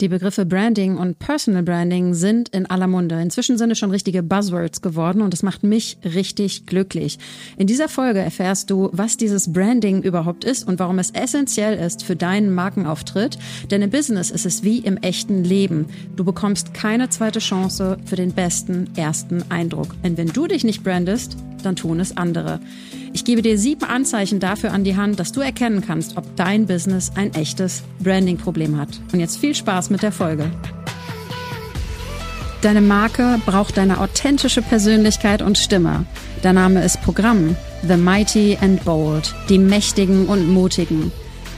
Die Begriffe Branding und Personal Branding sind in aller Munde. Inzwischen sind es schon richtige Buzzwords geworden und es macht mich richtig glücklich. In dieser Folge erfährst du, was dieses Branding überhaupt ist und warum es essentiell ist für deinen Markenauftritt. Denn im Business ist es wie im echten Leben. Du bekommst keine zweite Chance für den besten ersten Eindruck. Denn wenn du dich nicht brandest, dann tun es andere. Ich gebe dir sieben Anzeichen dafür an die Hand, dass du erkennen kannst, ob dein Business ein echtes Branding-Problem hat. Und jetzt viel Spaß mit der Folge. Deine Marke braucht deine authentische Persönlichkeit und Stimme. Der Name ist Programm. The Mighty and Bold. Die Mächtigen und Mutigen.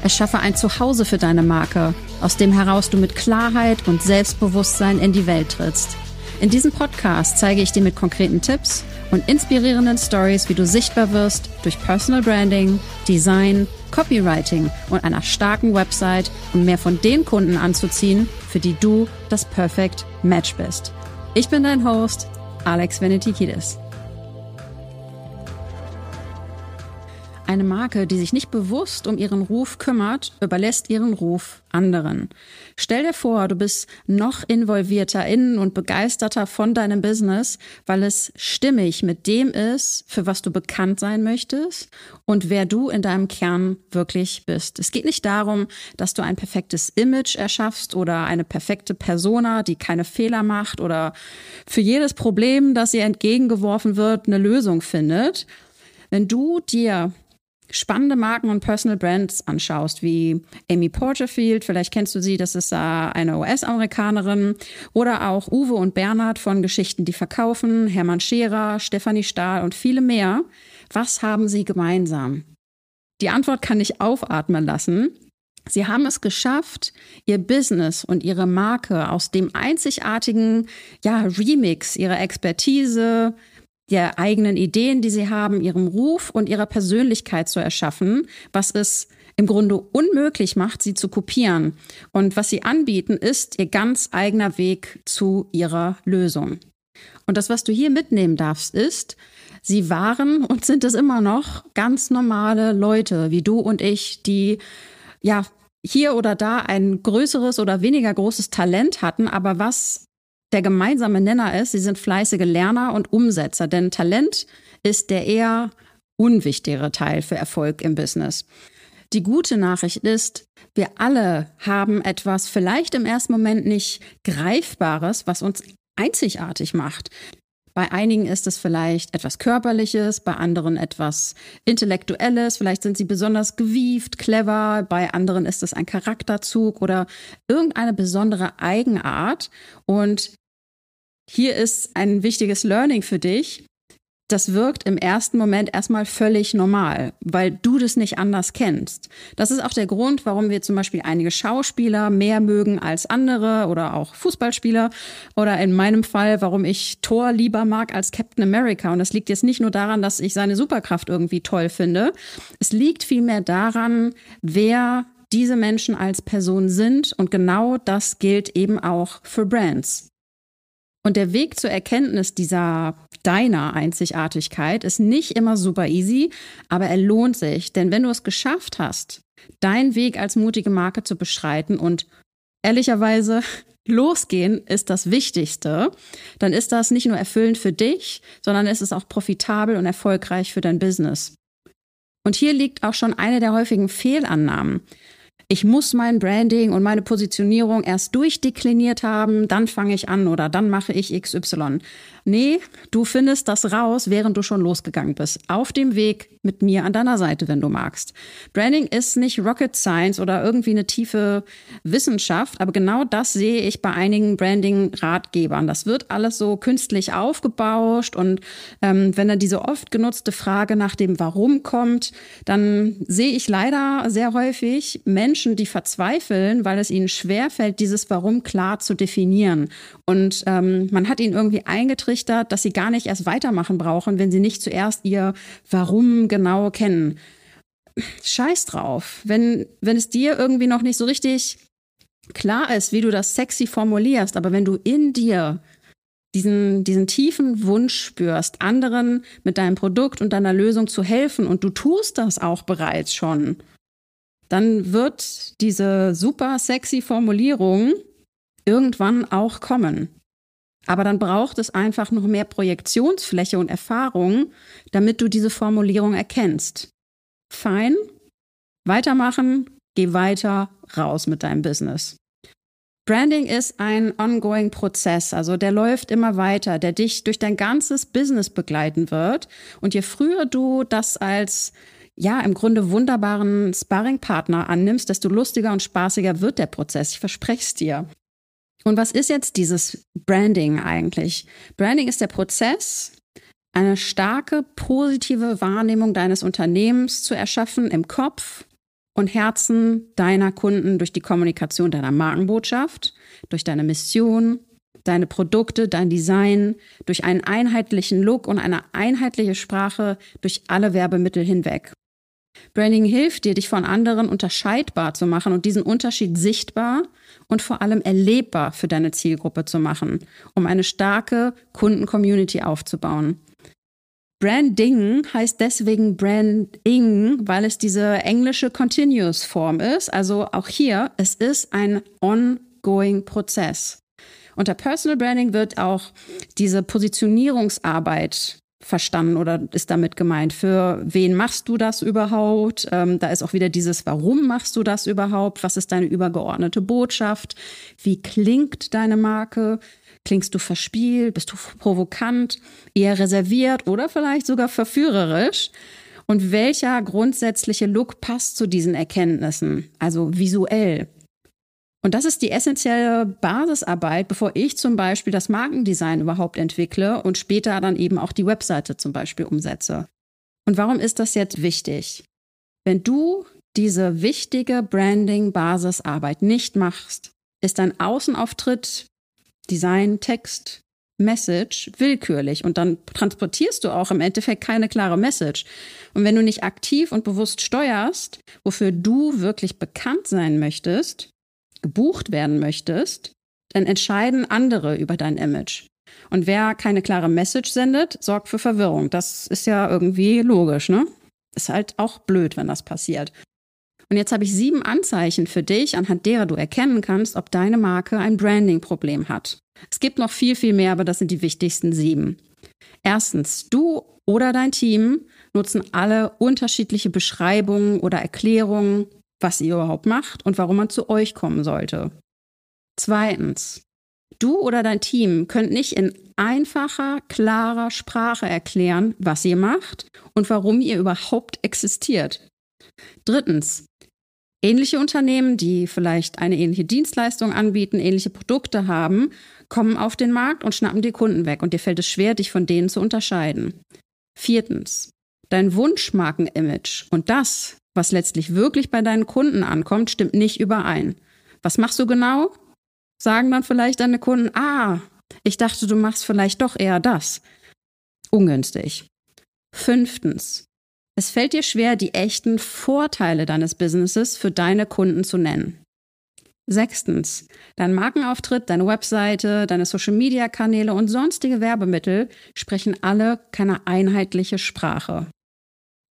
Erschaffe ein Zuhause für deine Marke, aus dem heraus du mit Klarheit und Selbstbewusstsein in die Welt trittst. In diesem Podcast zeige ich dir mit konkreten Tipps und inspirierenden Stories, wie du sichtbar wirst durch Personal Branding, Design, Copywriting und einer starken Website, um mehr von den Kunden anzuziehen, für die du das Perfect Match bist. Ich bin dein Host, Alex Venetikidis. Eine Marke, die sich nicht bewusst um ihren Ruf kümmert, überlässt ihren Ruf anderen. Stell dir vor, du bist noch involvierter in und begeisterter von deinem Business, weil es stimmig mit dem ist, für was du bekannt sein möchtest und wer du in deinem Kern wirklich bist. Es geht nicht darum, dass du ein perfektes Image erschaffst oder eine perfekte Persona, die keine Fehler macht oder für jedes Problem, das ihr entgegengeworfen wird, eine Lösung findet. Wenn du dir spannende Marken und Personal Brands anschaust, wie Amy Porterfield, vielleicht kennst du sie, das ist eine US-Amerikanerin, oder auch Uwe und Bernhard von Geschichten, die verkaufen, Hermann Scherer, Stefanie Stahl und viele mehr. Was haben sie gemeinsam? Die Antwort kann ich aufatmen lassen. Sie haben es geschafft, ihr Business und ihre Marke aus dem einzigartigen ja, Remix ihrer Expertise, der eigenen Ideen, die sie haben, ihrem Ruf und ihrer Persönlichkeit zu erschaffen, was es im Grunde unmöglich macht, sie zu kopieren. Und was sie anbieten, ist ihr ganz eigener Weg zu ihrer Lösung. Und das, was du hier mitnehmen darfst, ist, sie waren und sind es immer noch ganz normale Leute wie du und ich, die ja hier oder da ein größeres oder weniger großes Talent hatten, aber was der gemeinsame Nenner ist, sie sind fleißige Lerner und Umsetzer, denn Talent ist der eher unwichtigere Teil für Erfolg im Business. Die gute Nachricht ist, wir alle haben etwas vielleicht im ersten Moment nicht Greifbares, was uns einzigartig macht. Bei einigen ist es vielleicht etwas Körperliches, bei anderen etwas Intellektuelles, vielleicht sind sie besonders gewieft, clever, bei anderen ist es ein Charakterzug oder irgendeine besondere Eigenart. Und hier ist ein wichtiges Learning für dich. Das wirkt im ersten Moment erstmal völlig normal, weil du das nicht anders kennst. Das ist auch der Grund, warum wir zum Beispiel einige Schauspieler mehr mögen als andere oder auch Fußballspieler oder in meinem Fall, warum ich Thor lieber mag als Captain America. Und das liegt jetzt nicht nur daran, dass ich seine Superkraft irgendwie toll finde. Es liegt vielmehr daran, wer diese Menschen als Person sind. Und genau das gilt eben auch für Brands. Und der Weg zur Erkenntnis dieser deiner Einzigartigkeit ist nicht immer super easy, aber er lohnt sich. Denn wenn du es geschafft hast, deinen Weg als mutige Marke zu beschreiten und ehrlicherweise losgehen ist das Wichtigste, dann ist das nicht nur erfüllend für dich, sondern es ist auch profitabel und erfolgreich für dein Business. Und hier liegt auch schon eine der häufigen Fehlannahmen ich muss mein Branding und meine Positionierung erst durchdekliniert haben, dann fange ich an oder dann mache ich XY. Nee, du findest das raus, während du schon losgegangen bist. Auf dem Weg mit mir an deiner Seite, wenn du magst. Branding ist nicht Rocket Science oder irgendwie eine tiefe Wissenschaft, aber genau das sehe ich bei einigen Branding-Ratgebern. Das wird alles so künstlich aufgebauscht und ähm, wenn dann diese oft genutzte Frage nach dem Warum kommt, dann sehe ich leider sehr häufig Menschen, die verzweifeln, weil es ihnen schwerfällt, dieses Warum klar zu definieren. Und ähm, man hat ihnen irgendwie eingetreten, eingetrichtert, dass sie gar nicht erst weitermachen brauchen, wenn sie nicht zuerst ihr Warum genau kennen. Scheiß drauf. Wenn, wenn es dir irgendwie noch nicht so richtig klar ist, wie du das sexy formulierst, aber wenn du in dir diesen, diesen tiefen Wunsch spürst, anderen mit deinem Produkt und deiner Lösung zu helfen und du tust das auch bereits schon, dann wird diese super sexy Formulierung irgendwann auch kommen. Aber dann braucht es einfach noch mehr Projektionsfläche und Erfahrung, damit du diese Formulierung erkennst. Fein, weitermachen, geh weiter, raus mit deinem Business. Branding ist ein ongoing Prozess, also der läuft immer weiter, der dich durch dein ganzes Business begleiten wird. Und je früher du das als ja, im Grunde wunderbaren Sparringpartner annimmst, desto lustiger und spaßiger wird der Prozess. Ich verspreche es dir. Und was ist jetzt dieses Branding eigentlich? Branding ist der Prozess, eine starke positive Wahrnehmung deines Unternehmens zu erschaffen im Kopf und Herzen deiner Kunden durch die Kommunikation deiner Markenbotschaft, durch deine Mission, deine Produkte, dein Design, durch einen einheitlichen Look und eine einheitliche Sprache durch alle Werbemittel hinweg. Branding hilft dir, dich von anderen unterscheidbar zu machen und diesen Unterschied sichtbar und vor allem erlebbar für deine Zielgruppe zu machen, um eine starke Kunden-Community aufzubauen. Branding heißt deswegen Branding, weil es diese englische Continuous Form ist. Also auch hier, es ist ein ongoing Prozess. Unter Personal Branding wird auch diese Positionierungsarbeit verstanden oder ist damit gemeint? Für wen machst du das überhaupt? Ähm, da ist auch wieder dieses, warum machst du das überhaupt? Was ist deine übergeordnete Botschaft? Wie klingt deine Marke? Klingst du verspielt? Bist du provokant? Eher reserviert oder vielleicht sogar verführerisch? Und welcher grundsätzliche Look passt zu diesen Erkenntnissen? Also visuell. Und das ist die essentielle Basisarbeit, bevor ich zum Beispiel das Markendesign überhaupt entwickle und später dann eben auch die Webseite zum Beispiel umsetze. Und warum ist das jetzt wichtig? Wenn du diese wichtige Branding-Basisarbeit nicht machst, ist dein Außenauftritt, Design, Text, Message willkürlich und dann transportierst du auch im Endeffekt keine klare Message. Und wenn du nicht aktiv und bewusst steuerst, wofür du wirklich bekannt sein möchtest, gebucht werden möchtest, dann entscheiden andere über dein Image. Und wer keine klare Message sendet, sorgt für Verwirrung. Das ist ja irgendwie logisch, ne? Ist halt auch blöd, wenn das passiert. Und jetzt habe ich sieben Anzeichen für dich, anhand derer du erkennen kannst, ob deine Marke ein Branding-Problem hat. Es gibt noch viel, viel mehr, aber das sind die wichtigsten sieben. Erstens, du oder dein Team nutzen alle unterschiedliche Beschreibungen oder Erklärungen was ihr überhaupt macht und warum man zu euch kommen sollte. Zweitens, du oder dein Team könnt nicht in einfacher, klarer Sprache erklären, was ihr macht und warum ihr überhaupt existiert. Drittens, ähnliche Unternehmen, die vielleicht eine ähnliche Dienstleistung anbieten, ähnliche Produkte haben, kommen auf den Markt und schnappen die Kunden weg und dir fällt es schwer, dich von denen zu unterscheiden. Viertens, dein Wunschmarkenimage und das, was letztlich wirklich bei deinen Kunden ankommt, stimmt nicht überein. Was machst du genau? Sagen dann vielleicht deine Kunden, ah, ich dachte, du machst vielleicht doch eher das. Ungünstig. Fünftens. Es fällt dir schwer, die echten Vorteile deines Businesses für deine Kunden zu nennen. Sechstens. Dein Markenauftritt, deine Webseite, deine Social-Media-Kanäle und sonstige Werbemittel sprechen alle keine einheitliche Sprache.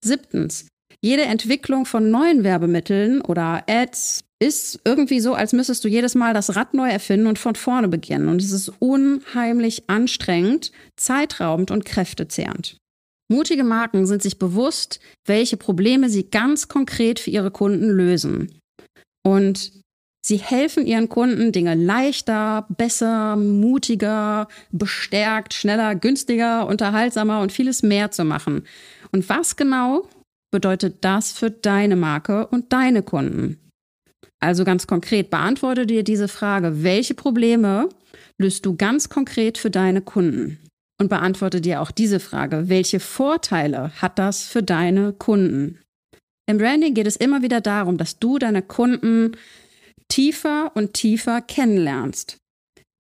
Siebtens. Jede Entwicklung von neuen Werbemitteln oder Ads ist irgendwie so, als müsstest du jedes Mal das Rad neu erfinden und von vorne beginnen. Und es ist unheimlich anstrengend, zeitraubend und kräftezehrend. Mutige Marken sind sich bewusst, welche Probleme sie ganz konkret für ihre Kunden lösen. Und sie helfen ihren Kunden, Dinge leichter, besser, mutiger, bestärkt, schneller, günstiger, unterhaltsamer und vieles mehr zu machen. Und was genau bedeutet das für deine Marke und deine Kunden? Also ganz konkret, beantworte dir diese Frage, welche Probleme löst du ganz konkret für deine Kunden? Und beantworte dir auch diese Frage, welche Vorteile hat das für deine Kunden? Im Branding geht es immer wieder darum, dass du deine Kunden tiefer und tiefer kennenlernst.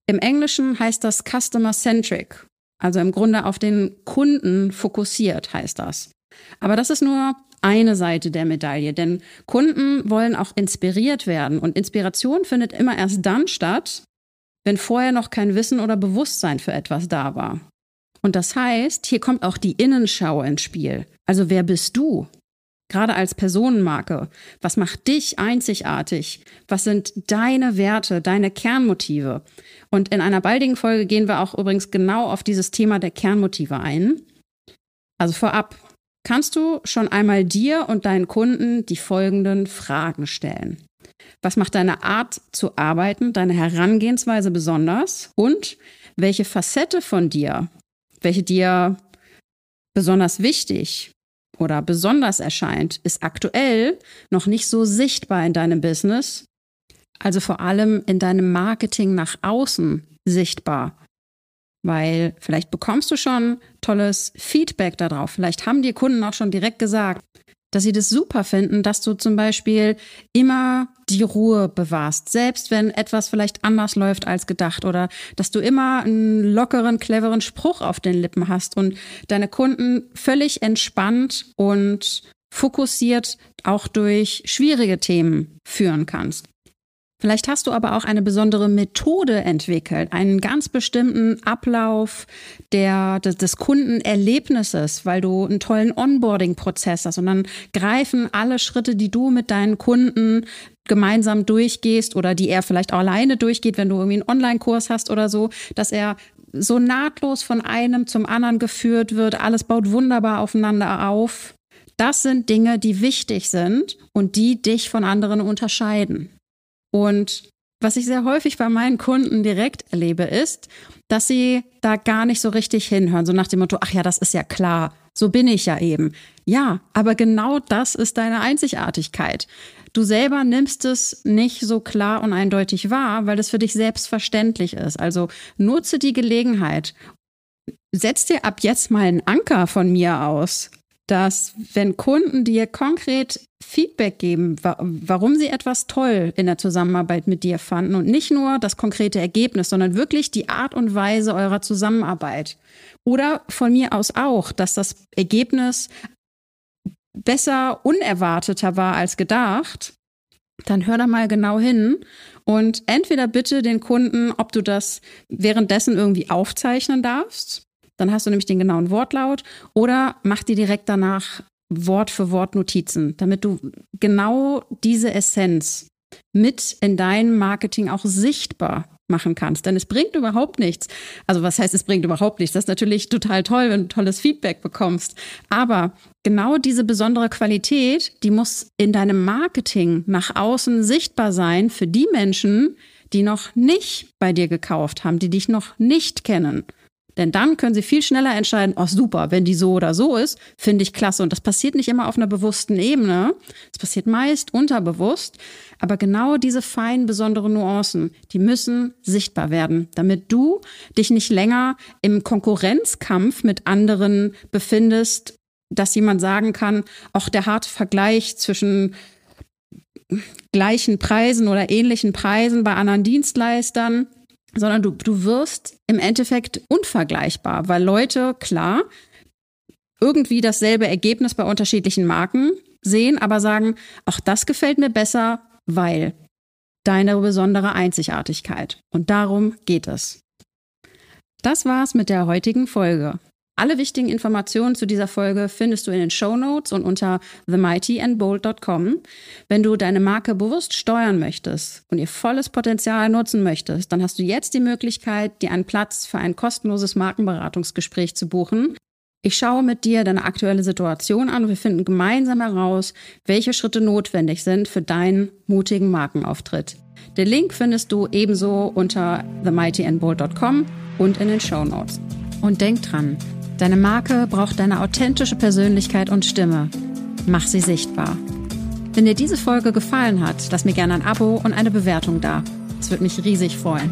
Im Englischen heißt das Customer Centric, also im Grunde auf den Kunden fokussiert heißt das. Aber das ist nur eine Seite der Medaille, denn Kunden wollen auch inspiriert werden und Inspiration findet immer erst dann statt, wenn vorher noch kein Wissen oder Bewusstsein für etwas da war. Und das heißt, hier kommt auch die Innenschau ins Spiel. Also wer bist du? gerade als Personenmarke? Was macht dich einzigartig? Was sind deine Werte, deine Kernmotive? Und in einer baldigen Folge gehen wir auch übrigens genau auf dieses Thema der Kernmotive ein. Also vorab, kannst du schon einmal dir und deinen Kunden die folgenden Fragen stellen. Was macht deine Art zu arbeiten, deine Herangehensweise besonders? Und welche Facette von dir, welche dir besonders wichtig oder besonders erscheint, ist aktuell noch nicht so sichtbar in deinem Business, also vor allem in deinem Marketing nach außen sichtbar. Weil vielleicht bekommst du schon tolles Feedback darauf. Vielleicht haben dir Kunden auch schon direkt gesagt, dass sie das super finden, dass du zum Beispiel immer die Ruhe bewahrst, selbst wenn etwas vielleicht anders läuft als gedacht oder dass du immer einen lockeren, cleveren Spruch auf den Lippen hast und deine Kunden völlig entspannt und fokussiert auch durch schwierige Themen führen kannst. Vielleicht hast du aber auch eine besondere Methode entwickelt, einen ganz bestimmten Ablauf der, des, des Kundenerlebnisses, weil du einen tollen Onboarding-Prozess hast und dann greifen alle Schritte, die du mit deinen Kunden gemeinsam durchgehst oder die er vielleicht auch alleine durchgeht, wenn du irgendwie einen Online-Kurs hast oder so, dass er so nahtlos von einem zum anderen geführt wird. Alles baut wunderbar aufeinander auf. Das sind Dinge, die wichtig sind und die dich von anderen unterscheiden. Und was ich sehr häufig bei meinen Kunden direkt erlebe, ist, dass sie da gar nicht so richtig hinhören, so nach dem Motto, ach ja, das ist ja klar, so bin ich ja eben. Ja, aber genau das ist deine Einzigartigkeit. Du selber nimmst es nicht so klar und eindeutig wahr, weil es für dich selbstverständlich ist. Also nutze die Gelegenheit. Setz dir ab jetzt mal einen Anker von mir aus dass wenn Kunden dir konkret Feedback geben, warum sie etwas toll in der Zusammenarbeit mit dir fanden und nicht nur das konkrete Ergebnis, sondern wirklich die Art und Weise eurer Zusammenarbeit. Oder von mir aus auch, dass das Ergebnis besser, unerwarteter war als gedacht, dann hör da mal genau hin und entweder bitte den Kunden, ob du das währenddessen irgendwie aufzeichnen darfst dann hast du nämlich den genauen Wortlaut oder mach dir direkt danach Wort für Wort Notizen, damit du genau diese Essenz mit in deinem Marketing auch sichtbar machen kannst. Denn es bringt überhaupt nichts. Also was heißt, es bringt überhaupt nichts? Das ist natürlich total toll, wenn du tolles Feedback bekommst. Aber genau diese besondere Qualität, die muss in deinem Marketing nach außen sichtbar sein für die Menschen, die noch nicht bei dir gekauft haben, die dich noch nicht kennen. Denn dann können sie viel schneller entscheiden, oh super, wenn die so oder so ist, finde ich klasse. Und das passiert nicht immer auf einer bewussten Ebene. Es passiert meist unterbewusst. Aber genau diese feinen, besonderen Nuancen, die müssen sichtbar werden, damit du dich nicht länger im Konkurrenzkampf mit anderen befindest, dass jemand sagen kann, auch der harte Vergleich zwischen gleichen Preisen oder ähnlichen Preisen bei anderen Dienstleistern sondern du, du wirst im Endeffekt unvergleichbar, weil Leute, klar, irgendwie dasselbe Ergebnis bei unterschiedlichen Marken sehen, aber sagen, ach, das gefällt mir besser, weil deine besondere Einzigartigkeit. Und darum geht es. Das war's mit der heutigen Folge. Alle wichtigen Informationen zu dieser Folge findest du in den Show Notes und unter themightyandbold.com. Wenn du deine Marke bewusst steuern möchtest und ihr volles Potenzial nutzen möchtest, dann hast du jetzt die Möglichkeit, dir einen Platz für ein kostenloses Markenberatungsgespräch zu buchen. Ich schaue mit dir deine aktuelle Situation an und wir finden gemeinsam heraus, welche Schritte notwendig sind für deinen mutigen Markenauftritt. Den Link findest du ebenso unter themightyandbold.com und in den Show Notes. Und denk dran, Deine Marke braucht deine authentische Persönlichkeit und Stimme. Mach sie sichtbar. Wenn dir diese Folge gefallen hat, lass mir gerne ein Abo und eine Bewertung da. Es würde mich riesig freuen.